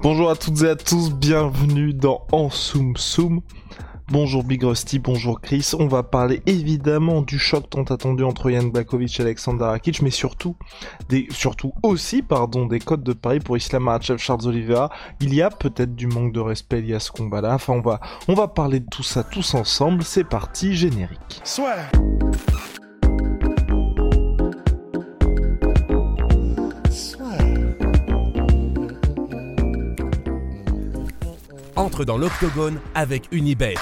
Bonjour à toutes et à tous, bienvenue dans En Soum Soum. Bonjour Big Rusty, bonjour Chris. On va parler évidemment du choc tant attendu entre Yann Blakovic et Alexander Rakic, mais surtout, des, surtout aussi, pardon, des codes de Paris pour Islam Makhachev, Charles Oliveira. Il y a peut-être du manque de respect lié à ce combat-là. Enfin, on va, on va parler de tout ça tous ensemble. C'est parti, générique. Soit. Entre dans l'octogone avec Unibet.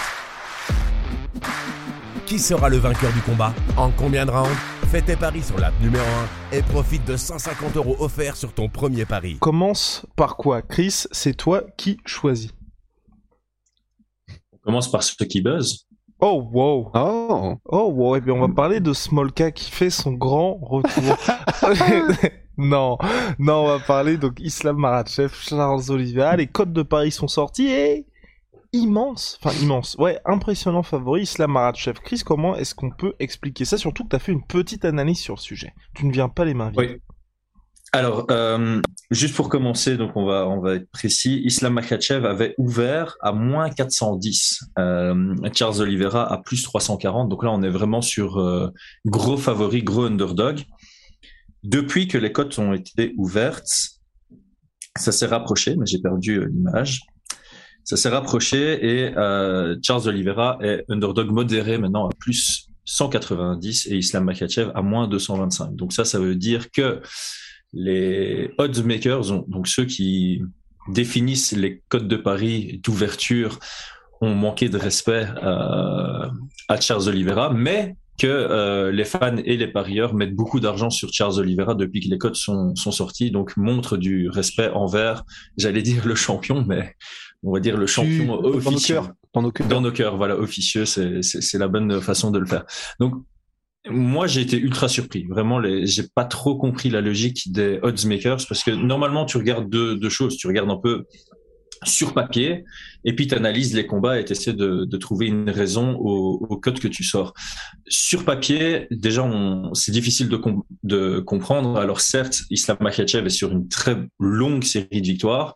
Qui sera le vainqueur du combat En combien de rounds Fais tes paris sur l'app numéro 1 et profite de 150 euros offerts sur ton premier pari. Commence par quoi Chris, c'est toi qui choisis. On commence par ceux qui buzz. Oh wow Oh Oh wow, et bien on va parler de Smolka qui fait son grand retour. non, non, on va parler donc Islam Marachev, Charles Oliveira, les codes de Paris sont sortis et immense, enfin immense, ouais, impressionnant favori, Islam Marachev. Chris, comment est-ce qu'on peut expliquer ça? Surtout que tu as fait une petite analyse sur le sujet. Tu ne viens pas les mains vides. Alors, euh, juste pour commencer, donc on va on va être précis. Islam Makhachev avait ouvert à moins 410, euh, Charles Oliveira à plus 340. Donc là, on est vraiment sur euh, gros favori, gros underdog. Depuis que les cotes ont été ouvertes, ça s'est rapproché, mais j'ai perdu euh, l'image. Ça s'est rapproché et euh, Charles Oliveira est underdog modéré maintenant à plus 190 et Islam Makhachev à moins 225. Donc ça, ça veut dire que les odds makers, donc ceux qui définissent les codes de paris d'ouverture, ont manqué de respect euh, à Charles Oliveira, mais que euh, les fans et les parieurs mettent beaucoup d'argent sur Charles Oliveira depuis que les codes sont, sont sortis, donc montre du respect envers, j'allais dire le champion, mais on va dire le champion officieux. Dans nos cœurs. Dans nos cœurs, voilà, officieux, c'est c'est la bonne façon de le faire. Donc moi, j'ai été ultra surpris. Vraiment, les... j'ai pas trop compris la logique des odds makers parce que normalement, tu regardes deux, deux choses. Tu regardes un peu sur papier et puis tu analyses les combats et tu essaies de, de, trouver une raison au, au, code que tu sors. Sur papier, déjà, c'est difficile de, de comprendre. Alors certes, Islam Makhachev est sur une très longue série de victoires,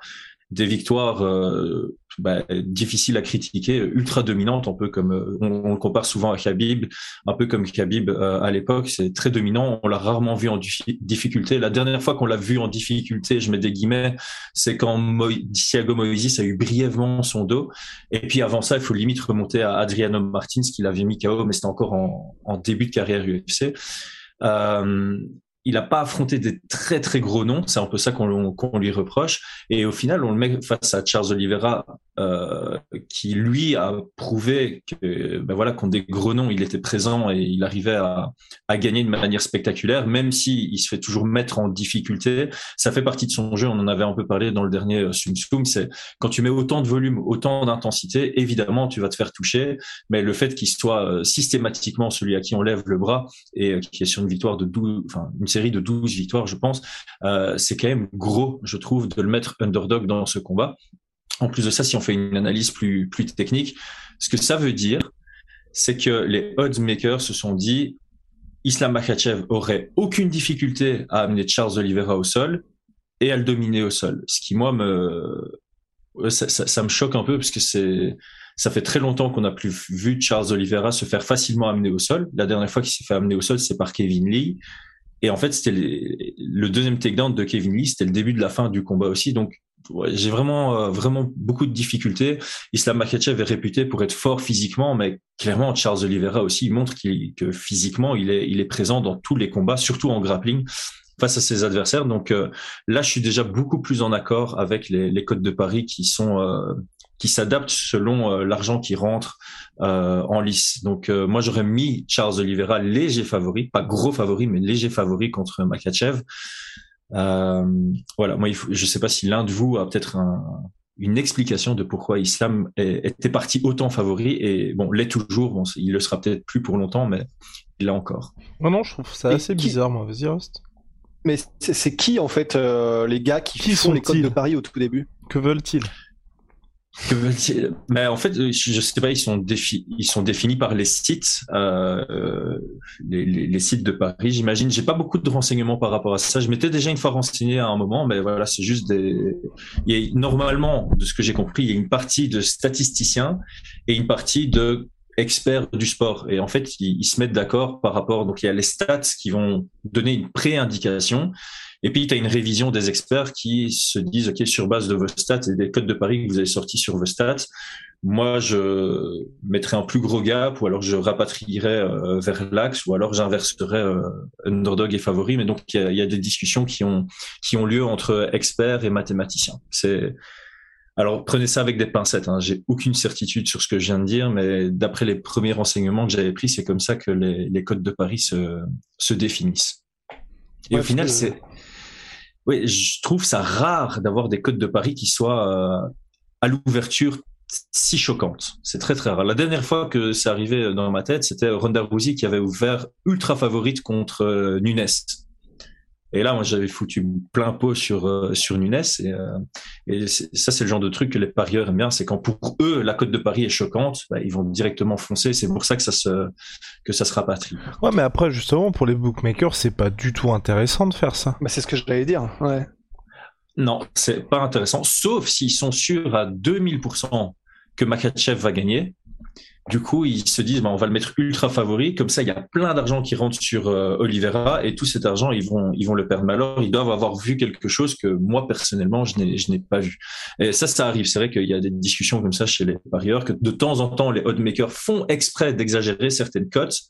des victoires euh, bah, difficiles à critiquer, ultra dominantes, un peu comme euh, on, on, le compare souvent à Khabib, un peu comme Khabib euh, à l'époque, c'est très dominant. On l'a rarement vu en difficulté. La dernière fois qu'on l'a vu en difficulté, je mets des guillemets, c'est quand Mo Thiago Moises a eu brièvement son dos. Et puis avant ça, il faut limite remonter à Adriano Martins qui l'avait mis KO, mais c'était encore en, début de carrière UFC. Euh, il n'a pas affronté des très très gros noms, c'est un peu ça qu'on qu lui reproche. Et au final, on le met face à Charles Oliveira, euh, qui lui a prouvé que ben voilà contre des gros noms, il était présent et il arrivait à, à gagner de manière spectaculaire, même si il se fait toujours mettre en difficulté. Ça fait partie de son jeu. On en avait un peu parlé dans le dernier Sum Sum. C'est quand tu mets autant de volume, autant d'intensité, évidemment tu vas te faire toucher. Mais le fait qu'il soit systématiquement celui à qui on lève le bras et qui est sur une victoire de 12, enfin une série de 12 victoires, je pense, euh, c'est quand même gros, je trouve, de le mettre underdog dans ce combat. En plus de ça, si on fait une analyse plus, plus technique, ce que ça veut dire, c'est que les odds makers se sont dit Islam Makhachev aurait aucune difficulté à amener Charles Oliveira au sol et à le dominer au sol. Ce qui, moi, me, ça, ça, ça me choque un peu parce que c'est, ça fait très longtemps qu'on n'a plus vu Charles Oliveira se faire facilement amener au sol. La dernière fois qu'il s'est fait amener au sol, c'est par Kevin Lee. Et en fait, c'était le deuxième takedown de Kevin Lee, c'était le début de la fin du combat aussi. Donc, ouais, j'ai vraiment, euh, vraiment beaucoup de difficultés. Islam Makhachev est réputé pour être fort physiquement, mais clairement, Charles Oliveira aussi il montre qu que physiquement, il est, il est présent dans tous les combats, surtout en grappling face à ses adversaires. Donc euh, là, je suis déjà beaucoup plus en accord avec les, les codes de Paris qui sont euh, qui s'adaptent selon euh, l'argent qui rentre euh, en lice. Donc euh, moi j'aurais mis Charles Oliveira léger favori, pas gros favori mais léger favori contre Makachev. Voilà, moi, il faut, je sais pas si l'un de vous a peut-être une explication de pourquoi Islam était parti autant favori et bon, l'est toujours. Bon, il le sera peut-être plus pour longtemps, mais il l'a encore. Non, non, je trouve ça assez bizarre, moi. Vas-y, Rust. Mais c'est qui en fait les gars qui, qui font les codes de Paris au tout début? Que veulent-ils? Mais en fait, je sais pas, ils sont, ils sont définis par les sites, euh, les, les, sites de Paris, j'imagine. J'ai pas beaucoup de renseignements par rapport à ça. Je m'étais déjà une fois renseigné à un moment, mais voilà, c'est juste des. Il y a, normalement, de ce que j'ai compris, il y a une partie de statisticiens et une partie de experts du sport. Et en fait, ils, se mettent d'accord par rapport. Donc, il y a les stats qui vont donner une pré-indication et puis, tu as une révision des experts qui se disent, OK, sur base de vos stats et des codes de Paris que vous avez sortis sur vos stats, moi, je mettrais un plus gros gap ou alors je rapatrierais euh, vers l'axe ou alors j'inverserais euh, underdog et favori. Mais donc, il y a, des discussions qui ont, qui ont lieu entre experts et mathématiciens. C'est, alors prenez ça avec des pincettes. Hein. J'ai aucune certitude sur ce que je viens de dire, mais d'après les premiers renseignements que j'avais pris, c'est comme ça que les, les codes de Paris se, se définissent. Et au final, c'est oui, je trouve ça rare d'avoir des codes de Paris qui soient euh, à l'ouverture si choquantes. C'est très très rare. La dernière fois que c'est arrivé dans ma tête, c'était Ronda Rousey qui avait ouvert ultra favorite contre euh, Nunes. Et là, moi, j'avais foutu plein pot sur euh, sur Nunes. Et, euh, et ça, c'est le genre de truc que les parieurs aiment bien. C'est quand pour eux, la cote de Paris est choquante, bah, ils vont directement foncer. C'est pour ça que ça se que ça se rapatrie. Ouais, mais après, justement, pour les bookmakers, c'est pas du tout intéressant de faire ça. Bah, c'est ce que j'allais dire. Ouais. Non, c'est pas intéressant, sauf s'ils sont sûrs à 2000% que Makachev va gagner. Du coup, ils se disent, bah, on va le mettre ultra favori. Comme ça, il y a plein d'argent qui rentre sur euh, Oliveira et tout cet argent, ils vont, ils vont le perdre. Mais alors, ils doivent avoir vu quelque chose que moi, personnellement, je n'ai, pas vu. Et ça, ça arrive. C'est vrai qu'il y a des discussions comme ça chez les parieurs, que de temps en temps, les oddmakers font exprès d'exagérer certaines cotes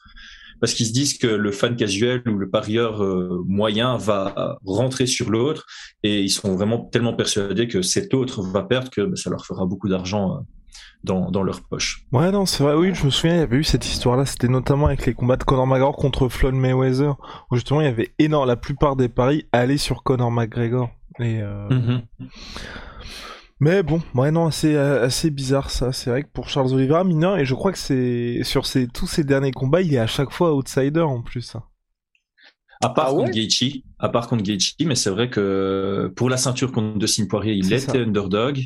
parce qu'ils se disent que le fan casuel ou le parieur euh, moyen va rentrer sur l'autre et ils sont vraiment tellement persuadés que cet autre va perdre que bah, ça leur fera beaucoup d'argent euh, dans, dans leur poche. Ouais, non, c'est vrai, oui, je me souviens, il y avait eu cette histoire-là, c'était notamment avec les combats de Conor McGregor contre Floyd Mayweather, où justement il y avait énorme, la plupart des paris allaient sur Conor McGregor. Et euh... Mhm. Mais bon, ouais, non, assez, assez bizarre ça. C'est vrai que pour Charles Oliveira, mineur, et je crois que c'est sur ces, tous ces derniers combats, il est à chaque fois outsider en plus. À part ah contre Gaethje, à part contre Gaethje, mais c'est vrai que pour la ceinture contre Dustin Poirier, il était underdog.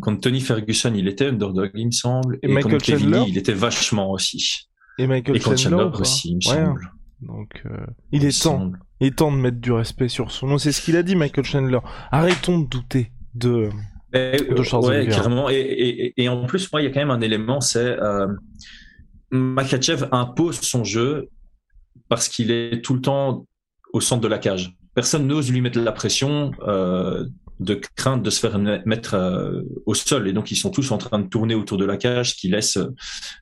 Contre Tony Ferguson, il était underdog, il me semble. Et, Michael contre Kevin il était vachement aussi. Et Michael Chandler, aussi, il me semble. Donc, euh, il, est temps, il est temps de mettre du respect sur son nom. C'est ce qu'il a dit, Michael Chandler. Arrêtons de douter de, de Charles ouais, carrément. Et, et, et, en plus, moi, il y a quand même un élément, c'est euh, Makachev impose son jeu parce qu'il est tout le temps au centre de la cage. Personne n'ose lui mettre la pression euh, de crainte de se faire mettre euh, au sol. Et donc, ils sont tous en train de tourner autour de la cage, ce qui laisse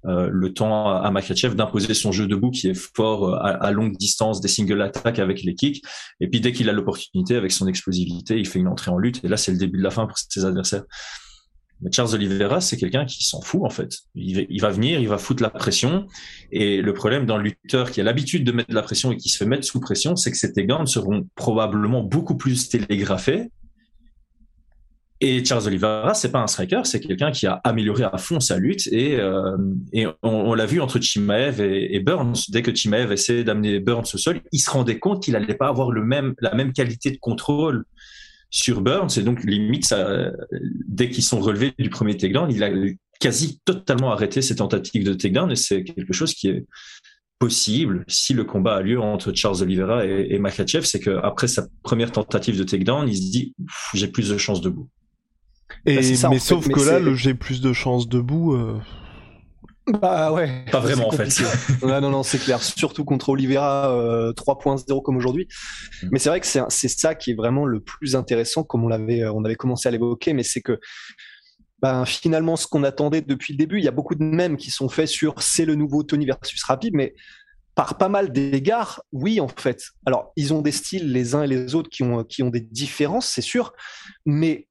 euh, le temps à, Makachev d'imposer son jeu debout qui est fort euh, à, longue distance, des single attaques avec les kicks. Et puis, dès qu'il a l'opportunité, avec son explosivité, il fait une entrée en lutte. Et là, c'est le début de la fin pour ses adversaires. Mais Charles Oliveira, c'est quelqu'un qui s'en fout en fait. Il va, venir, il va foutre la pression. Et le problème d'un lutteur qui a l'habitude de mettre de la pression et qui se fait mettre sous pression, c'est que ses takedowns seront probablement beaucoup plus télégraphés. Et Charles Oliveira, c'est pas un striker, c'est quelqu'un qui a amélioré à fond sa lutte. Et, euh, on, l'a vu entre Chimaev et, Burns. Dès que Chimaev essayait d'amener Burns au sol, il se rendait compte qu'il n'allait pas avoir la même qualité de contrôle sur Burns. Et donc, limite, dès qu'ils sont relevés du premier takedown, il a quasi totalement arrêté ses tentatives de takedown. Et c'est quelque chose qui est possible si le combat a lieu entre Charles Oliveira et, et Makachev. C'est qu'après sa première tentative de takedown, il se dit, j'ai plus de chances debout. Et, bah, mais sauf que là, le j'ai plus de chances debout. Euh... Bah ouais. Pas vraiment en fait. non, non, non, c'est clair. Surtout contre Oliveira euh, 3.0 comme aujourd'hui. Mm. Mais c'est vrai que c'est ça qui est vraiment le plus intéressant, comme on l'avait, euh, on avait commencé à l'évoquer, mais c'est que ben, finalement, ce qu'on attendait depuis le début, il y a beaucoup de mèmes qui sont faits sur c'est le nouveau Tony versus Rapide, mais par pas mal d'égards, oui, en fait. Alors, ils ont des styles les uns et les autres qui ont, qui ont des différences, c'est sûr, mais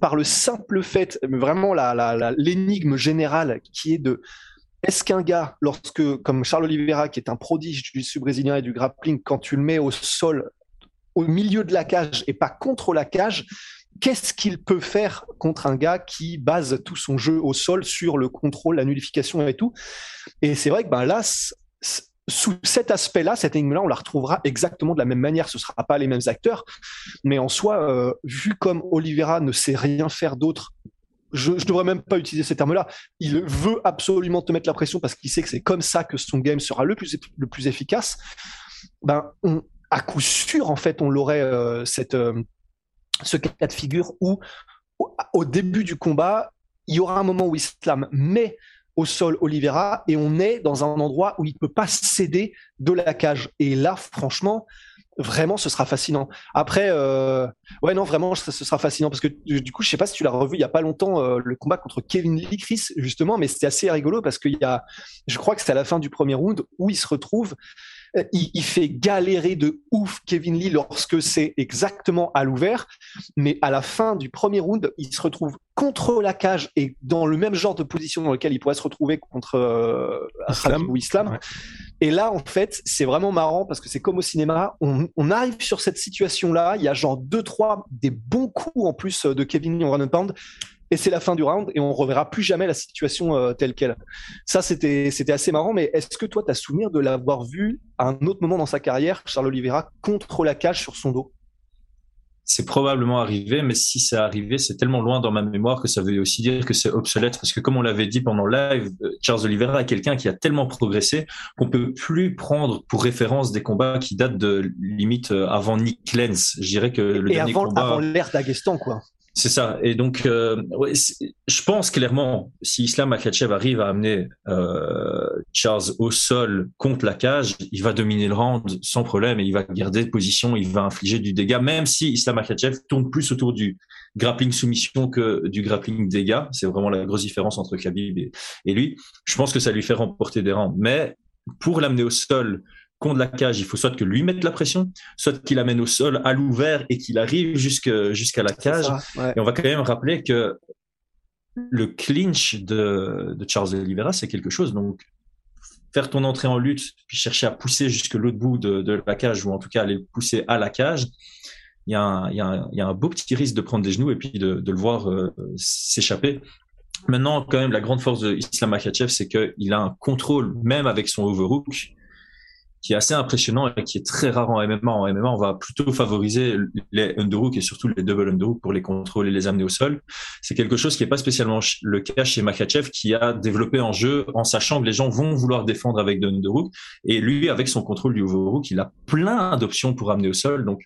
par le simple fait, vraiment l'énigme générale qui est de est-ce qu'un gars, lorsque, comme Charles Oliveira, qui est un prodige du sud brésilien et du grappling, quand tu le mets au sol au milieu de la cage et pas contre la cage, qu'est-ce qu'il peut faire contre un gars qui base tout son jeu au sol sur le contrôle, la nullification et tout? Et c'est vrai que ben là, sous cet aspect-là, cette énigme-là, on la retrouvera exactement de la même manière. Ce ne sera pas les mêmes acteurs, mais en soi, euh, vu comme Oliveira ne sait rien faire d'autre, je ne devrais même pas utiliser ces termes-là. Il veut absolument te mettre la pression parce qu'il sait que c'est comme ça que son game sera le plus, efficace. Ben, à coup sûr, en fait, on l'aurait euh, cette euh, ce cas de figure où, au, début du combat, il y aura un moment où Islam met au sol Oliveira et on est dans un endroit où il ne peut pas céder de la cage. Et là, franchement, vraiment, ce sera fascinant. Après, euh, ouais, non, vraiment, ce sera fascinant parce que du coup, je sais pas si tu l'as revu il y a pas longtemps euh, le combat contre Kevin Lee, Chris, justement, mais c'était assez rigolo parce qu'il y a, je crois que c'est à la fin du premier round où il se retrouve euh, il, fait galérer de ouf Kevin Lee lorsque c'est exactement à l'ouvert, mais à la fin du premier round, il se retrouve contre la cage et dans le même genre de position dans lequel il pourrait se retrouver contre euh, Islam. ou Islam. Et là, en fait, c'est vraiment marrant parce que c'est comme au cinéma. On, arrive sur cette situation-là. Il y a genre deux, trois des bons coups en plus de Kevin Lee en run pound et c'est la fin du round et on reverra plus jamais la situation euh, telle qu'elle. Ça, c'était c'était assez marrant. Mais est-ce que toi, tu as souvenir de l'avoir vu à un autre moment dans sa carrière, Charles Oliveira, contre la cage sur son dos? C'est probablement arrivé, mais si c'est arrivé, c'est tellement loin dans ma mémoire que ça veut aussi dire que c'est obsolète. Parce que comme on l'avait dit pendant live, euh, Charles Oliveira est quelqu'un qui a tellement progressé qu'on peut plus prendre pour référence des combats qui datent de limite euh, avant Nick Lenz. Je dirais que le dernier avant, combat... avant l'ère d'Aguestan, quoi. C'est ça. Et donc, euh, je pense clairement, si Islam Makachev arrive à amener euh, Charles au sol contre la cage, il va dominer le round sans problème et il va garder position, il va infliger du dégât, même si Islam Makachev tourne plus autour du grappling soumission que du grappling dégât. C'est vraiment la grosse différence entre Khabib et, et lui. Je pense que ça lui fait remporter des rounds. Mais pour l'amener au sol contre la cage, il faut soit que lui mette la pression, soit qu'il amène au sol à l'ouvert et qu'il arrive jusqu'à la cage. Et on va quand même rappeler que le clinch de, de Charles Oliveira, c'est quelque chose. Donc, faire ton entrée en lutte, puis chercher à pousser jusque l'autre bout de, de, la cage, ou en tout cas aller pousser à la cage, il y, a un, il, y a un, il y a un beau petit risque de prendre des genoux et puis de, de le voir euh, s'échapper. Maintenant, quand même, la grande force de Islam Makhachev, c'est qu'il a un contrôle, même avec son overhook, qui est assez impressionnant et qui est très rare en MMA. En MMA, on va plutôt favoriser les underhooks et surtout les double underhooks pour les contrôler et les amener au sol. C'est quelque chose qui n'est pas spécialement le cas chez Makachev, qui a développé un jeu en sachant que les gens vont vouloir défendre avec de underhook. Et lui, avec son contrôle du overhook, il a plein d'options pour amener au sol. Donc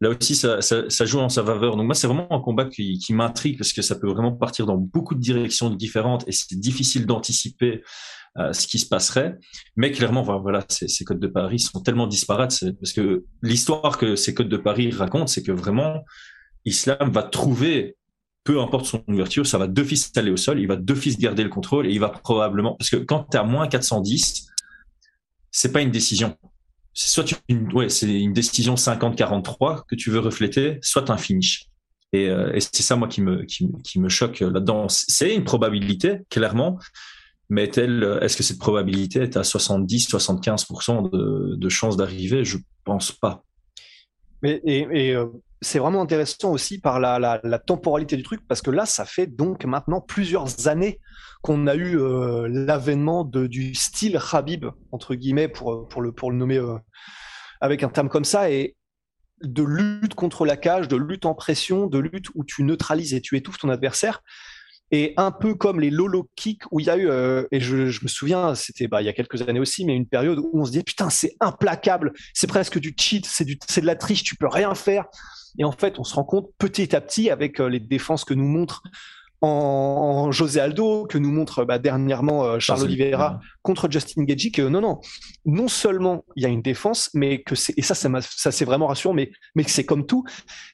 là aussi, ça joue en sa faveur. Donc moi, c'est vraiment un combat qui, qui m'intrigue parce que ça peut vraiment partir dans beaucoup de directions différentes et c'est difficile d'anticiper euh, ce qui se passerait. Mais clairement, voilà, ces, ces codes de Paris sont tellement disparates parce que l'histoire que ces codes de Paris racontent, c'est que vraiment, Islam va trouver peu importe son ouverture, ça va d'office aller au sol, il va d'office garder le contrôle et il va probablement, parce que quand tu à moins 410, c'est pas une décision. C'est soit une, ouais, c'est une décision 50-43 que tu veux refléter, soit un finish. Et, euh, c'est ça, moi, qui me, qui, qui me choque là-dedans. C'est une probabilité, clairement, mais est-ce que cette probabilité est à 70-75% de, de chances d'arriver? Je pense pas. Et, euh, c'est vraiment intéressant aussi par la, temporalité du truc, parce que là, ça fait donc maintenant plusieurs années qu'on a eu euh, l'avènement du style Habib, entre guillemets, pour, pour, le, pour le nommer euh, avec un terme comme ça, et de lutte contre la cage, de lutte en pression, de lutte où tu neutralises et tu étouffes ton adversaire. Et un peu comme les lolo kicks où il y a eu, euh, et je, je, me souviens, c'était bah, il y a quelques années aussi, mais une période où on se dit putain c'est implacable, c'est presque du cheat, c'est du, c'est de la triche, tu peux rien faire. Et en fait, on se rend compte petit à petit avec euh, les défenses que nous montre en, José Aldo, que nous montre bah, dernièrement euh, Charles Oliveira contre Justin Gagey, que non, non, non seulement il y a une défense, mais que c'est, et ça, ça, ça c'est vraiment rassurant, mais, mais c'est comme tout,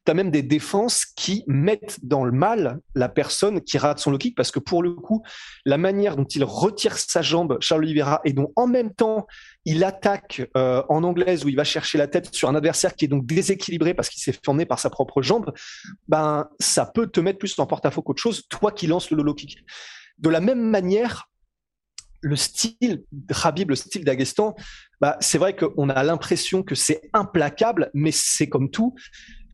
tu as même des défenses qui mettent dans le mal la personne qui rate son low kick, parce que pour le coup, la manière dont il retire sa jambe, Charles Oliveira, et dont en même temps, il attaque euh, en anglaise où il va chercher la tête sur un adversaire qui est donc déséquilibré parce qu'il s'est fait par sa propre jambe, ben ça peut te mettre plus en porte-à-faux qu'autre chose, toi qui lances le low kick. De la même manière, le style Habib, le style d'Agestan, bah, c'est vrai qu'on a l'impression que c'est implacable, mais c'est comme tout.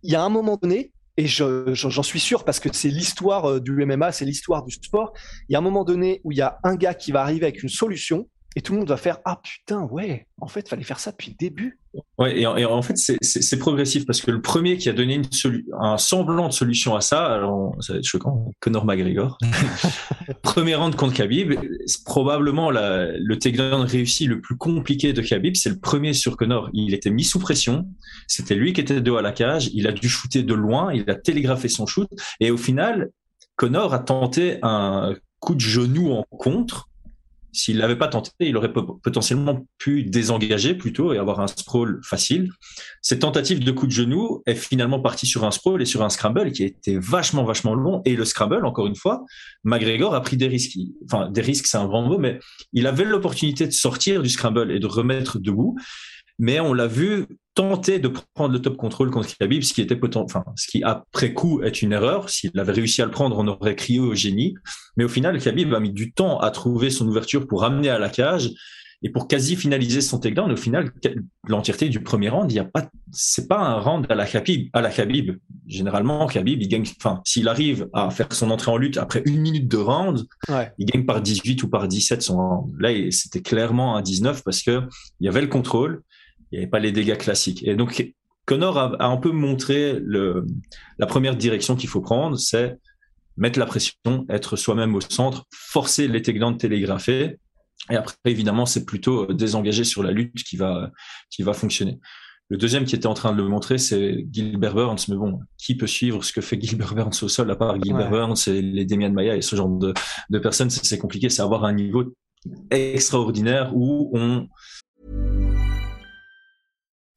Il y a un moment donné, et j'en suis sûr parce que c'est l'histoire euh, du MMA, c'est l'histoire du sport. Il y a un moment donné où il y a un gars qui va arriver avec une solution et tout le monde va faire ah putain ouais en fait fallait faire ça depuis le début. Ouais et en, fait c'est progressif parce que le premier qui a donné une un semblant de solution à ça alors ça va être choquant Conor McGregor. Premier round contre Khabib c'est probablement la, le takedown réussi le plus compliqué de Khabib c'est le premier sur Conor. Il était mis sous pression c'était lui qui était dos à la cage il a dû shooter de loin il a télégraphé son shoot et au final Conor a tenté un coup de genou en contre s'il l'avait pas tenté, il aurait potentiellement pu désengager plutôt et avoir un sprawl facile. Cette tentative de coup de genou est finalement partie sur un sprawl et sur un scramble qui a été vachement, vachement long. Et le scramble, encore une fois, McGregor a pris des risques. Enfin, des risques, c'est un grand mot, mais il avait l'opportunité de sortir du scramble et de remettre debout mais on l'a vu tenter de prendre le top contrôle contre Khabib, ce qui était enfin, ce qui après coup est une erreur. S'il avait réussi à le prendre, on aurait crié au génie. Mais au final, Khabib a mis du temps à trouver son ouverture pour ramener à la cage et pour quasi finaliser son takedown. Au final, l'entièreté du premier round, il y a pas, c'est pas un round à la Khabib, à la Khabib. Généralement, Khabib, il gagne, enfin, s'il arrive à faire son entrée en lutte après une minute de round, il gagne par 18 ou par 17 son round. Là, c'était clairement un 19 parce que il y avait le contrôle il n'y avait pas les dégâts classiques. Et donc, Connor a, un peu montré le, la première direction qu'il faut prendre, c'est mettre la pression, être soi-même au centre, forcer les takedowns télégraphés. Et après, évidemment, c'est plutôt désengager sur la lutte qui va, qui va fonctionner. Le deuxième qui était en train de le montrer, c'est Gilbert Burns. Mais bon, qui peut suivre ce que fait Gilbert Burns au sol à part Gilbert Burns et les Demian Maya et ce genre de, de personnes? C'est compliqué, c'est avoir un niveau extraordinaire où on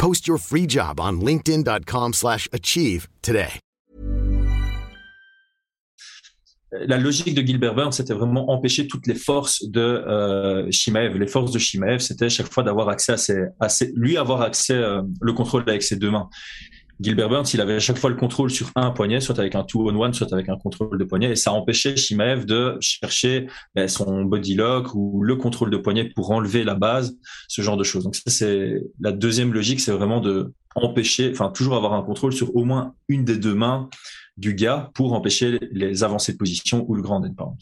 Post your free job on linkedin.com/achieve today. La logique de Gilbert Burns, c'était vraiment empêcher toutes les forces de euh, Shimaev. Les forces de Shimaev, c'était chaque fois d'avoir accès à ses, à ses, lui avoir accès euh, le contrôle avec ses deux mains. Gilbert Burns, il avait à chaque fois le contrôle sur un poignet, soit avec un two-on-one, soit avec un contrôle de poignet, et ça empêchait Shimaev de chercher ben, son body lock ou le contrôle de poignet pour enlever la base, ce genre de choses. Donc ça, c'est la deuxième logique, c'est vraiment de empêcher, enfin toujours avoir un contrôle sur au moins une des deux mains du gars pour empêcher les avancées de position ou le grand endpoint.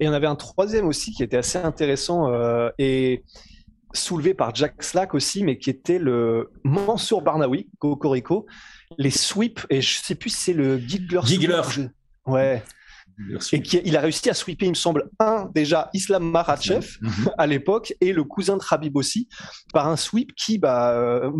Et on avait un troisième aussi qui était assez intéressant euh, et soulevé par Jack Slack aussi, mais qui était le Mansour Barnawi, Cocorico, les sweeps, et je sais plus si c'est le Giggler. Giggler. Ouais. Et qui, il a réussi à sweeper, il me semble, un déjà Islam Makhachev mhm. à l'époque et le cousin de Habib aussi par un sweep qui bah, euh,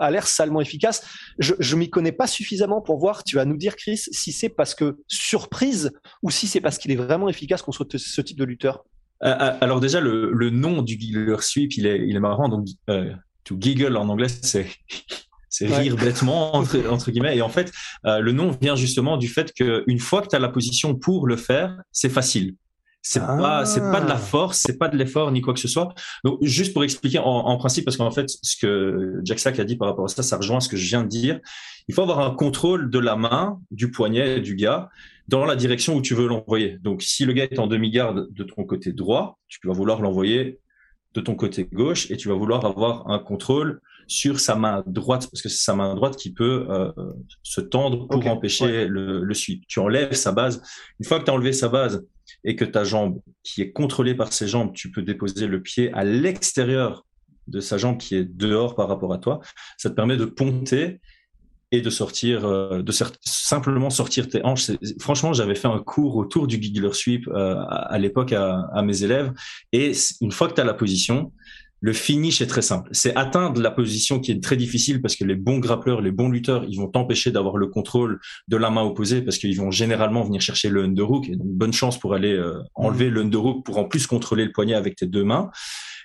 a l'air salement efficace. Je, je m'y connais pas suffisamment pour voir. Tu vas nous dire, Chris, si c'est parce que surprise ou si c'est parce qu'il est vraiment efficace contre ce type de lutteur. Euh, euh, alors déjà, le, le, nom du giggler sweep, il est, il est marrant. Donc, euh, to giggle en anglais, c'est c'est rire bêtement entre, entre, guillemets. Et en fait, euh, le nom vient justement du fait qu'une fois que tu as la position pour le faire, c'est facile. C'est ah. pas, c'est pas de la force, c'est pas de l'effort ni quoi que ce soit. Donc, juste pour expliquer en, en principe, parce qu'en fait, ce que Jack Sack a dit par rapport à ça, ça rejoint ce que je viens de dire. Il faut avoir un contrôle de la main, du poignet du gars dans la direction où tu veux l'envoyer. Donc, si le gars est en demi-garde de ton côté droit, tu vas vouloir l'envoyer de ton côté gauche et tu vas vouloir avoir un contrôle sur sa main droite parce que c'est sa main droite qui peut euh, se tendre pour empêcher le, le sweep. Tu enlèves sa base. Une fois que tu as enlevé sa base et que ta jambe qui est contrôlée par ses jambes, tu peux déposer le pied à l'extérieur de sa jambe qui est dehors par rapport à toi. Ça te permet de ponter et de sortir, euh, de simplement sortir tes hanches. Franchement, j'avais fait un cours autour du giggler sweep euh, à, l'époque à, à, mes élèves. Et une fois que tu as la position, le finish est très simple. C'est atteindre la position qui est très difficile parce que les bons grappleurs, les bons lutteurs, ils vont t'empêcher d'avoir le contrôle de la main opposée parce qu'ils vont généralement venir chercher le underhook. Et donc, bonne chance pour aller euh, enlever mmh. le underhook pour en plus contrôler le poignet avec tes deux mains.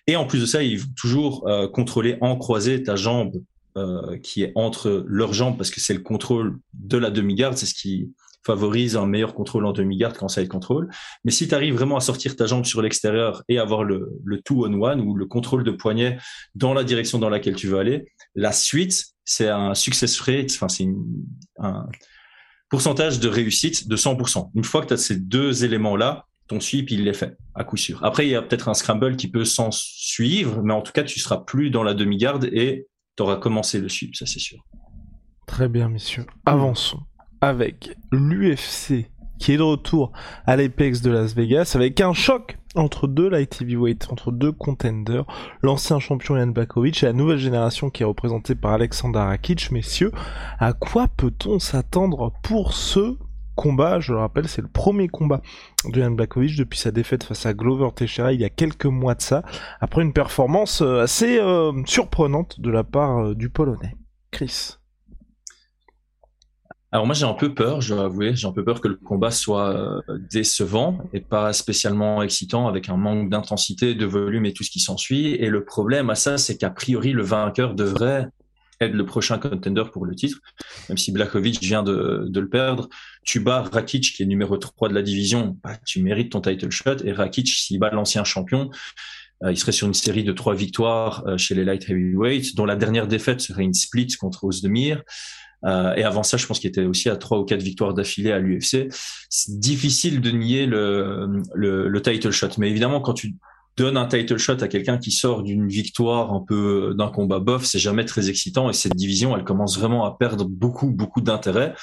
Et en plus de ça, ils vont toujours euh, contrôler en croisé ta jambe euh, qui est entre leurs jambes parce que c'est le contrôle de la demi-garde, c'est ce qui favorise un meilleur contrôle en demi-garde quand ça est contrôle. Mais si tu arrives vraiment à sortir ta jambe sur l'extérieur et avoir le, le two on one ou le contrôle de poignet dans la direction dans laquelle tu veux aller, la suite, c'est un success rate, enfin c'est un pourcentage de réussite de 100%. Une fois que tu as ces deux éléments-là, ton sweep, il l'est fait, à coup sûr. Après, il y a peut-être un scramble qui peut s'en suivre, mais en tout cas, tu seras plus dans la demi-garde et tu auras commencé le sweep, ça c'est sûr. Très bien, messieurs. Avançons avec l'UFC qui est de retour à l'Apex de Las Vegas avec un choc entre deux light heavyweight, entre deux contenders, l'ancien champion Jan Bakovic et la nouvelle génération qui est représentée par Alexander Rakic. Messieurs, à quoi peut-on s'attendre pour ce combat Je le rappelle, c'est le premier combat de Jan Bakovic depuis sa défaite face à Glover Teixeira il y a quelques mois de ça, après une performance euh, assez euh, surprenante de la part euh, du Polonais. Chris alors moi j'ai un peu peur, je dois avouer, j'ai un peu peur que le combat soit décevant et pas spécialement excitant avec un manque d'intensité, de volume et tout ce qui s'ensuit. Et le problème à ça, c'est qu'a priori le vainqueur devrait être le prochain contender pour le titre, même si Blakovic vient de, de le perdre. Tu bats Rakic qui est numéro 3 de la division, bah, tu mérites ton title shot. Et Rakic, s'il bat l'ancien champion, euh, il serait sur une série de trois victoires euh, chez les light heavyweights, dont la dernière défaite serait une split contre Ozdemir. Euh, et avant ça, je pense qu'il était aussi à trois ou quatre victoires d'affilée à l'UFC. C'est difficile de nier le, le, le, title shot, mais évidemment, quand tu donnes un title shot à quelqu'un qui sort d'une victoire un peu d'un combat bof, c'est jamais très excitant. Et cette division, elle commence vraiment à perdre beaucoup, beaucoup d'intérêt.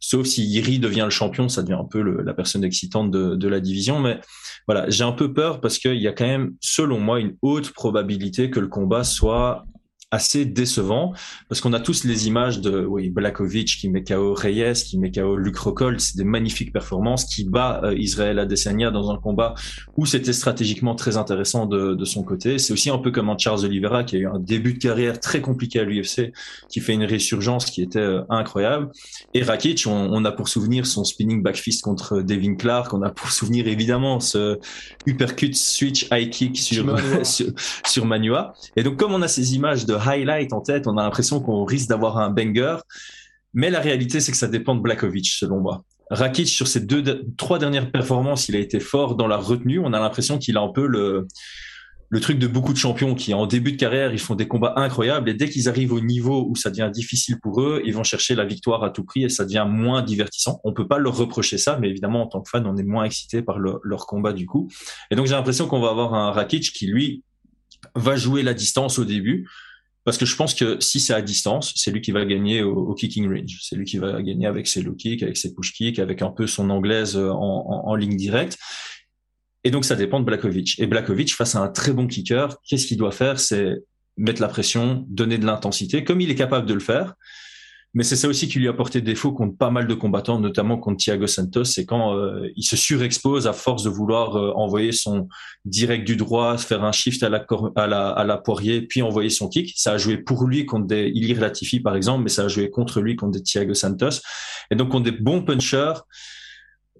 Sauf si Iri devient le champion, ça devient un peu la personne excitante de, de, la division. Mais voilà, j'ai un peu peur parce qu'il y a quand même, selon moi, une haute probabilité que le combat soit assez décevant parce qu'on a tous les images de oui, Blakovic qui met KO Reyes, qui met KO Luc Rockhold, c'est des magnifiques performances, qui bat euh, Israël Adesanya dans un combat où c'était stratégiquement très intéressant de, de son côté. C'est aussi un peu comme un Charles Oliveira qui a eu un début de carrière très compliqué à l'UFC, qui fait une résurgence qui était euh, incroyable. Et Rakic, on, on, a pour souvenir son spinning backfist contre Devin Clark, on a pour souvenir évidemment ce uppercut switch high kick sur, sur, sur Manua. Et donc comme on a ces images de highlight en tête, on a l'impression qu'on risque d'avoir un banger. Mais la réalité, c'est que ça dépend de Blakovic, selon moi. Rakic, sur ses deux, trois dernières performances, il a été fort dans la retenue. On a l'impression qu'il a un peu le, truc de beaucoup de champions qui, en début de carrière, ils font des combats incroyables et dès qu'ils arrivent au niveau où ça devient difficile pour eux, ils vont chercher la victoire à tout prix et ça devient moins divertissant. On peut pas leur reprocher ça, mais évidemment, en tant que fan, on est moins excité par leur combat du coup. Et donc, j'ai l'impression qu'on va avoir un Rakic qui, lui, va jouer la distance au début parce que je pense que si c'est à distance, c'est lui qui va gagner au, kicking range. C'est lui qui va gagner avec ses low kicks, avec ses push kicks, avec un peu son anglaise en, en, en ligne directe. Et donc, ça dépend de Blakovic. Et Blakovic, face à un très bon kicker, qu'est-ce qu'il doit faire? C'est mettre la pression, donner de l'intensité, comme il est capable de le faire. Mais c'est ça aussi qui lui a porté défaut contre pas mal de combattants, notamment contre Thiago Santos. C'est quand euh, il se surexpose à force de vouloir euh, envoyer son direct du droit, faire un shift à la, à la, à la poirier, puis envoyer son kick. Ça a joué pour lui contre des Ilir Latifi, par exemple, mais ça a joué contre lui contre des Thiago Santos. Et donc, contre des bons punchers,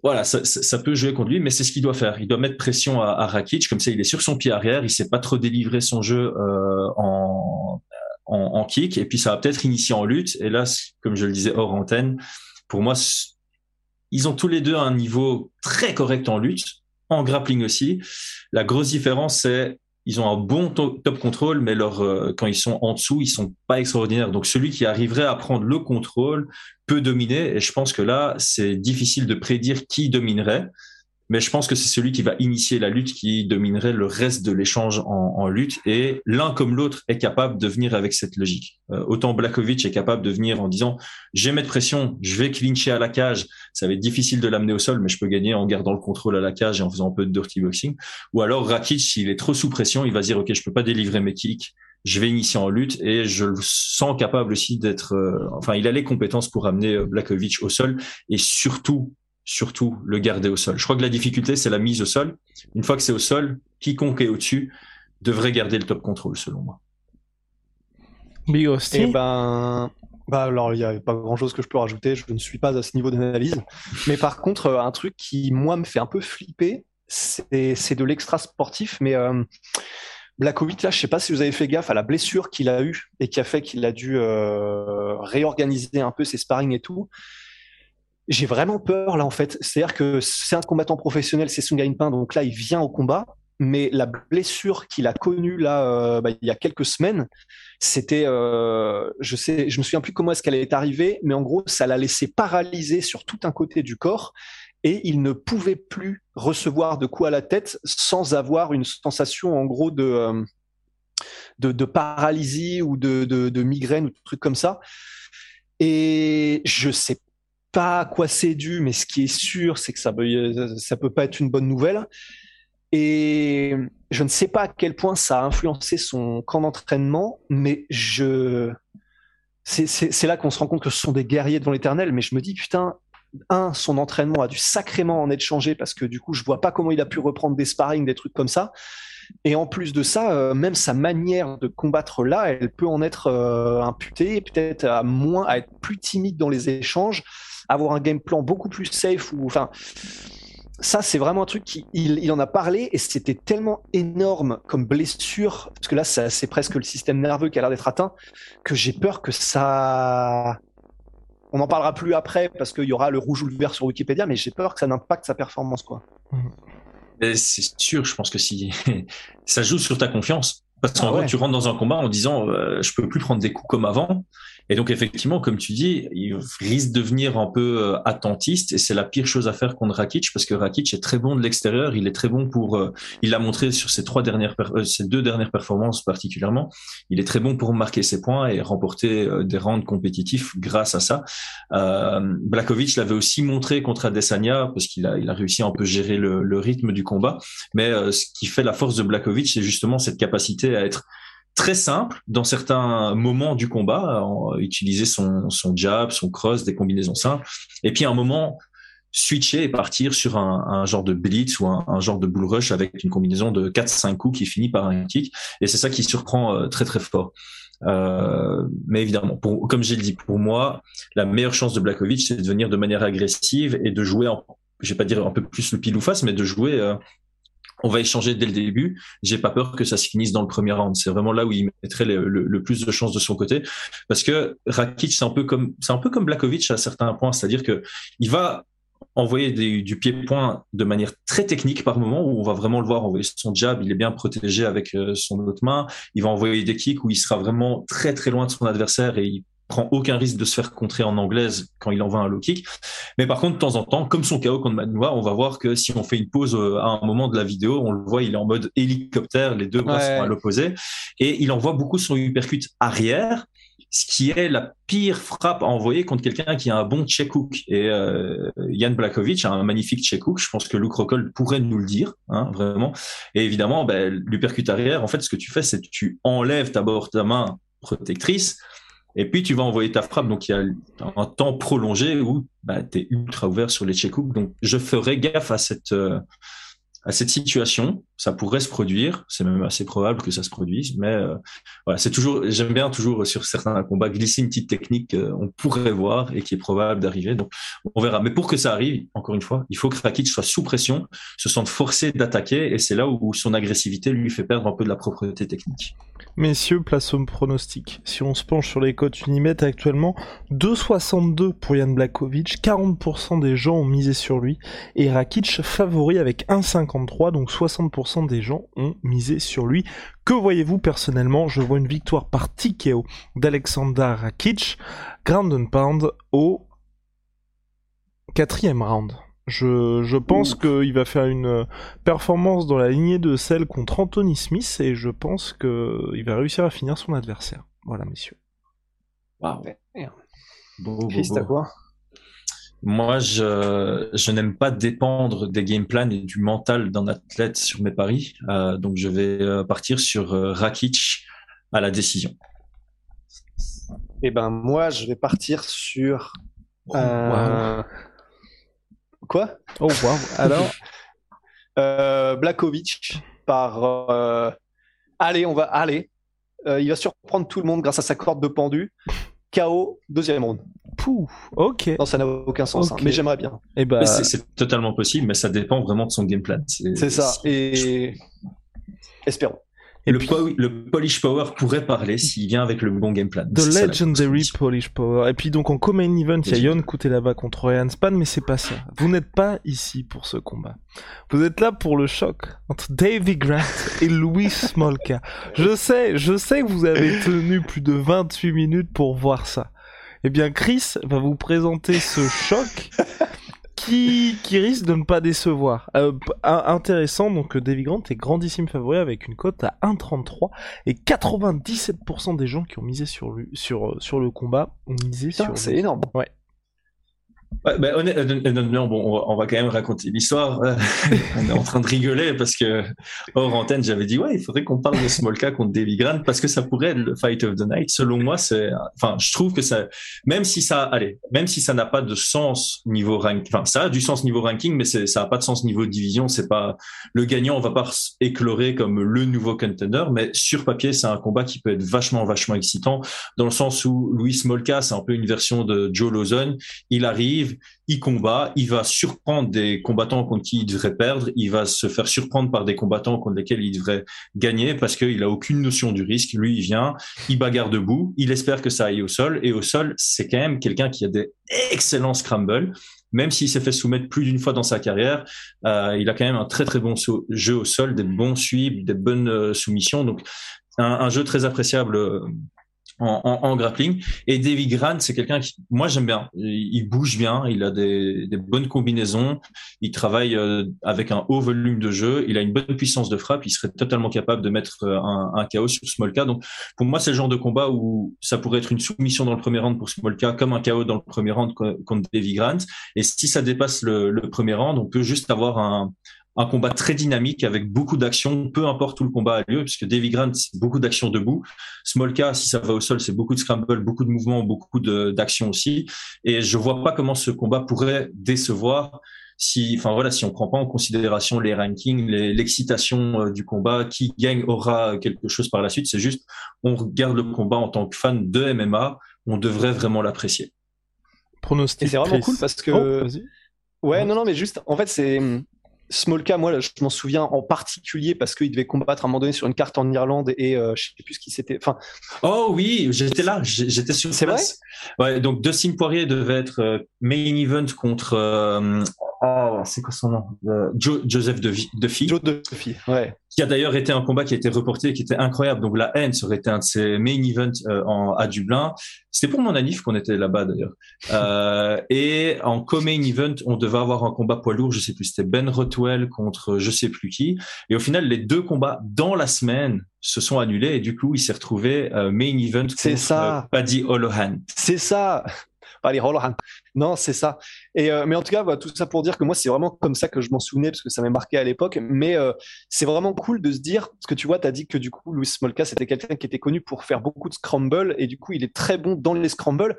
voilà, ça, ça, peut jouer contre lui, mais c'est ce qu'il doit faire. Il doit mettre pression à, à, Rakic, comme ça il est sur son pied arrière, il sait pas trop délivrer son jeu euh, en, en, en, kick, et puis ça va peut-être initier en lutte. Et là, comme je le disais hors antenne, pour moi, ils ont tous les deux un niveau très correct en lutte, en grappling aussi. La grosse différence, c'est ils ont un bon top contrôle, mais leur, euh, quand ils sont en dessous, ils sont pas extraordinaires. Donc celui qui arriverait à prendre le contrôle peut dominer. Et je pense que là, c'est difficile de prédire qui dominerait mais je pense que c'est celui qui va initier la lutte qui dominerait le reste de l'échange en, en, lutte. Et l'un comme l'autre est capable de venir avec cette logique. Euh, autant Blakovic est capable de venir en disant vais mettre pression, je vais clincher à la cage. Ça va être difficile de l'amener au sol, mais je peux gagner en gardant le contrôle à la cage et en faisant un peu de dirty boxing. Ou alors Rakic, s'il est trop sous pression, il va dire ok, je peux pas délivrer mes kicks. Je vais initier en lutte et je le sens capable aussi d'être. Euh, enfin, il a les compétences pour amener Blakovic au sol et surtout surtout le garder au sol. Je crois que la difficulté, c'est la mise au sol. Une fois que c'est au sol, quiconque est au-dessus devrait garder le top contrôle, selon moi. Big Eh ben, bah alors il n'y a pas grand chose que je peux rajouter. Je ne suis pas à ce niveau d'analyse. Mais par contre, un truc qui moi me fait un peu flipper, c'est de l'extra sportif, mais euh, Blakovic, là, je sais pas si vous avez fait gaffe à la blessure qu'il a eue et qui a fait qu'il a dû euh, réorganiser un peu ses sparring et tout. J'ai vraiment peur là en fait. C'est-à-dire que c'est un combattant professionnel, c'est Sung Pin, donc là il vient au combat, mais la blessure qu'il a connue là euh, bah, il y a quelques semaines, c'était, euh, je sais, je me souviens plus comment est-ce qu'elle est arrivée, mais en gros ça l'a laissé paralysé sur tout un côté du corps et il ne pouvait plus recevoir de coups à la tête sans avoir une sensation en gros de euh, de, paralysie ou de, migraine ou de trucs comme ça. Et je sais pas à quoi c'est dû, mais ce qui est sûr, c'est que ça peut, ça peut pas être une bonne nouvelle. Et je ne sais pas à quel point ça a influencé son camp d'entraînement, mais je, c'est là qu'on se rend compte que ce sont des guerriers devant l'éternel. Mais je me dis, putain, un, son entraînement a dû sacrément en être changé parce que du coup, je vois pas comment il a pu reprendre des sparring, des trucs comme ça. Et en plus de ça, euh, même sa manière de combattre là, elle peut en être euh, imputée, peut-être à moins, à être plus timide dans les échanges, avoir un game plan beaucoup plus safe ou, enfin, ça, c'est vraiment un truc qu'il il en a parlé et c'était tellement énorme comme blessure, parce que là, c'est presque le système nerveux qui a l'air d'être atteint, que j'ai peur que ça, on n'en parlera plus après parce qu'il y aura le rouge ou le vert sur Wikipédia, mais j'ai peur que ça n'impacte sa performance, quoi. C'est sûr, je pense que si ça joue sur ta confiance. Parce qu'en ah tu rentres dans un combat en disant euh, je peux plus prendre des coups comme avant. Et donc effectivement, comme tu dis, il risque de devenir un peu euh, attentiste. Et c'est la pire chose à faire contre Rakic parce que Rakic est très bon de l'extérieur, il est très bon pour, euh, il l'a montré sur ses trois dernières, euh, ses deux dernières performances particulièrement, il est très bon pour marquer ses points et remporter des rounds compétitifs grâce à ça. Euh, Blakovic l'avait aussi montré contre Adesanya parce qu'il a, il a réussi à un peu gérer le, le rythme du combat, mais ce qui fait la force de Blakovic, c'est justement cette capacité à être très simple dans certains moments du combat, utiliser son, jab, son cross, des combinaisons simples, et puis à un moment switcher et partir sur un, genre de blitz ou un, genre de bull rush avec une combinaison de 4-5 coups qui finit par un kick, et c'est ça qui surprend euh, très très fort. Euh, mais évidemment, comme j'ai dit, pour moi, la meilleure chance de Blakovic, c'est de venir de manière agressive et de jouer, en, je vais pas dire un peu plus le pile ou face, mais de jouer euh, on va échanger dès le début. J'ai pas peur que ça se finisse dans le premier round. C'est vraiment là où il mettrait le, plus de chances de son côté, parce que Rakic c'est un peu comme c'est un peu comme Blakovic à certains points, c'est-à-dire que il va envoyer du pied-point de manière très technique par moment où on va vraiment le voir envoyer son jab, il est bien protégé avec euh, son autre main, il va envoyer des kicks où il sera vraiment très très loin de son adversaire et il prend aucun risque de se faire contrer en anglaise quand il envoie un low kick. Mais par contre, de temps en temps, comme son KO contre Manoa, on va voir que si on fait une pause euh, à un moment de la vidéo, on le voit, il est en mode hélicoptère, les deux bras sont à l'opposé, et il envoie beaucoup son uppercut arrière, ce qui est la pire frappe à envoyer contre quelqu'un qui a un bon check hook. Et euh, Jan Blakovic a un magnifique check hook. Je pense que Luke Rockhold pourrait nous le dire, hein, vraiment. Et évidemment, ben, l'uppercut arrière, en fait, ce que tu fais, c'est que tu enlèves d'abord ta main protectrice et puis, tu vas envoyer ta frappe. Donc, il y a un temps prolongé où bah, tu es ultra ouvert sur les check Donc, je ferai gaffe à cette, euh, à cette situation. Ça pourrait se produire. C'est même assez probable que ça se produise. Mais euh, voilà, c'est toujours, j'aime bien toujours sur certains combats glisser une petite technique qu'on pourrait voir et qui est probable d'arriver. Donc, on verra. Mais pour que ça arrive, encore une fois, il faut que Rakic soit sous pression, se sente forcé d'attaquer. Et c'est là où son agressivité lui fait perdre un peu de la propreté technique. Messieurs, place au pronostic. Si on se penche sur les cotes Unibet actuellement, 2,62 pour Yann Blakovic, 40% des gens ont misé sur lui, et Rakic favori avec 1,53, donc 60% des gens ont misé sur lui. Que voyez-vous personnellement? Je vois une victoire par TKO d'Alexander Rakic, Ground and Pound au quatrième round. Je, je pense qu'il va faire une performance dans la lignée de celle contre Anthony Smith et je pense qu'il va réussir à finir son adversaire. Voilà, messieurs. Waouh. Chris, t'as quoi? Moi, je, je n'aime pas dépendre des game plans et du mental d'un athlète sur mes paris. Euh, donc, je vais euh, partir sur Rakic à la décision. Eh ben, moi, je vais partir sur. Oh, Quoi? Oh wow. Alors? Euh, Blakovic par. Euh, allez, on va aller. Euh, il va surprendre tout le monde grâce à sa corde de pendu. KO, deuxième round. Pouh, ok. Non, ça n'a aucun sens, hein, mais j'aimerais bien. Et eh bah... Ben, c'est totalement possible, mais ça dépend vraiment de son game plan. C'est ça, et espérons. le, le, Polish Power pourrait parler s'il vient avec le bon game plan. The Legendary Polish Power. Et puis donc en co-main event, il y a Yon là-bas contre Ryan Span, mais c'est pas ça. Vous n'êtes pas ici pour ce combat. Vous êtes là pour le choc entre Davy Grant et Louis Smolka. Je sais, je sais que vous avez tenu plus de 28 minutes pour voir ça. Eh bien, Chris va vous présenter ce choc qui, qui risque de ne pas décevoir. Euh, intéressant, donc Davy Grant est grandissime favori avec une cote à 1,33 et 97% des gens qui ont misé sur, lui, sur, sur le combat ont misé sur. C'est énorme. Ouais. Ben, honnêtement, bon, on va quand même raconter l'histoire. on est en train de rigoler parce que hors antenne, j'avais dit ouais, il faudrait qu'on parle de Smolka contre Davy Grant parce que ça pourrait être le fight of the night. Selon moi, c'est, enfin, je trouve que ça, même si ça, allez, même si ça n'a pas de sens niveau ranking, ça a du sens niveau ranking, mais ça n'a pas de sens niveau division. C'est pas le gagnant, on va pas éclairer comme le nouveau contender, mais sur papier, c'est un combat qui peut être vachement, vachement excitant dans le sens où Louis Smolka, c'est un peu une version de Joe Lawson. Il arrive il combat, il va surprendre des combattants contre qui il devrait perdre, il va se faire surprendre par des combattants contre lesquels il devrait gagner parce qu'il a aucune notion du risque. Lui, il vient, il bagarre debout, il espère que ça aille au sol et au sol, c'est quand même quelqu'un qui a des excellents scrambles. Même s'il s'est fait soumettre plus d'une fois dans sa carrière, euh, il a quand même un très très bon jeu au sol, des bons sweeps, des bonnes euh, soumissions. Donc un, jeu très appréciable en, grappling. Et Davy Grant, c'est quelqu'un qui, moi j'aime bien. Il bouge bien, il a des, bonnes combinaisons, il travaille euh, avec un haut volume de jeu, il a une bonne puissance de frappe, il serait totalement capable de mettre euh, un, KO sur Smolka. Donc pour moi, c'est le genre de combat où ça pourrait être une soumission dans le premier round pour Smolka, comme un KO dans le premier round contre Davy Grant. Et si ça dépasse le, le premier round, on peut juste avoir un, un combat très dynamique avec beaucoup d'actions, peu importe où le combat a lieu, puisque Davy Grant, c'est beaucoup d'actions debout. Smolka, si ça va au sol, c'est beaucoup de scramble, beaucoup de mouvements, beaucoup d'actions aussi. Et je vois pas comment ce combat pourrait décevoir si, enfin voilà, si on prend pas en considération les rankings, l'excitation euh, du combat, qui gagne aura quelque chose par la suite. C'est juste, on regarde le combat en tant que fan de MMA, on devrait vraiment l'apprécier. Pronostic. c'est vraiment cool parce que. Oh, ouais, non, non, mais juste, en fait, c'est Smolka, moi, je m'en souviens en particulier parce qu'il devait combattre à un moment donné sur une carte en Irlande et euh, je sais plus ce qui s'était. Enfin. Oh oui, j'étais là, j'étais sur. C'est vrai? Ouais, donc Dustin Poirier devait être euh, main event contre. Euh, oh, c'est quoi son nom? Euh, Joseph Duffy. Joe Duffy, ouais qui a d'ailleurs été un combat qui a été reporté, qui était incroyable. Donc la haine, ça aurait été un de ses main events euh, en, à Dublin. C'était pour mon anif qu'on était là-bas d'ailleurs. Euh, et en co-main event, on devait avoir un combat poids lourd, je sais plus, c'était Ben Rotwell contre je sais plus qui. Et au final, les deux combats dans la semaine se sont annulés et du coup, il s'est retrouvé main event contre ça. Paddy Holohan. C'est ça. Allez, Non, c'est ça. Et euh, mais en tout cas, tout ça pour dire que moi, c'est vraiment comme ça que je m'en souvenais parce que ça m'a marqué à l'époque. Mais euh, c'est vraiment cool de se dire parce que tu vois, tu as dit que du coup, Louis Smolka, c'était quelqu'un qui était connu pour faire beaucoup de scramble et du coup, il est très bon dans les scrambles.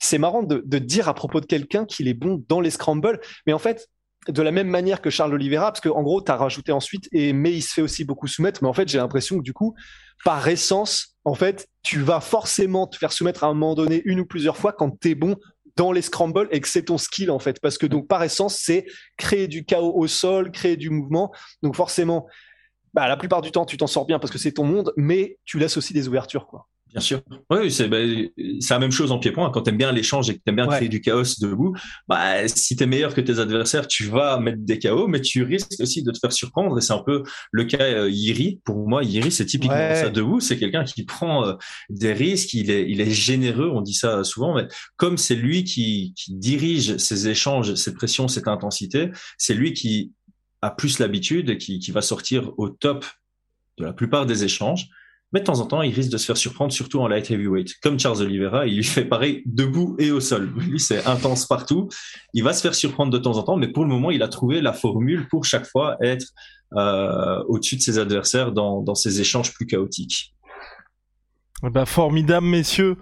C'est marrant de, de dire à propos de quelqu'un qu'il est bon dans les scrambles, mais en fait, de la même manière que Charles Oliveira, parce qu'en gros, tu as rajouté ensuite, et mais il se fait aussi beaucoup soumettre, mais en fait, j'ai l'impression que du coup, par essence, en fait, tu vas forcément te faire soumettre à un moment donné une ou plusieurs fois quand tu es bon dans les scrambles et que c'est ton skill en fait. Parce que donc par essence c'est créer du chaos au sol créer du mouvement. Donc forcément bah, la plupart du temps tu t'en sors bien parce que c'est ton monde mais tu laisses aussi des ouvertures quoi Bien sûr. Oui, c'est bah, la même chose en pied-point. Quand tu aimes bien l'échange et que tu aimes bien créer du chaos debout, bah, si tu es meilleur que tes adversaires, tu vas mettre des chaos, mais tu risques aussi de te faire surprendre. Et c'est un peu le cas euh, Yiri. Pour moi, Yiri, c'est typiquement ça debout. C'est quelqu'un qui prend euh, des risques, il est, il est généreux, on dit ça souvent, mais comme c'est lui qui, qui dirige ces échanges, cette pression, cette intensité, c'est lui qui a plus l'habitude et qui, qui va sortir au top de la plupart des échanges. Mais de temps en temps, il risque de se faire surprendre, surtout en light heavyweight. Comme Charles Oliveira, il lui fait pareil debout et au sol. Lui, c'est intense partout. Il va se faire surprendre de temps en temps, mais pour le moment, il a trouvé la formule pour chaque fois être euh, au-dessus de ses adversaires dans, dans ses échanges plus chaotiques. Bah, formidable, messieurs.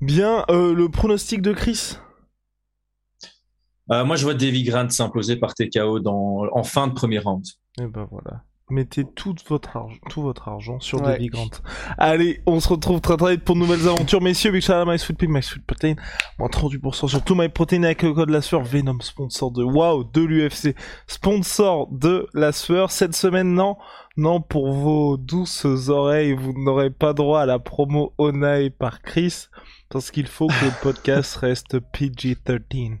Bien, euh, le pronostic de Chris? Euh, Moi, je vois Davy Grant s'imposer par TKO dans, en fin de premier round. Et eh ben voilà. Mettez tout votre argent, tout votre argent sur ouais. Grant. Allez, on se retrouve très très vite pour de nouvelles aventures, messieurs. Big shout My Sweet Pea, My Sweet Protein. Moins 38% sur tout My Protein avec le code la sueur. Venom, sponsor de Wow, de l'UFC. Sponsor de la sueur. Cette semaine, non. Non, pour vos douces oreilles, vous n'aurez pas droit à la promo Onae par Chris. Parce qu'il faut que le podcast reste PG-13.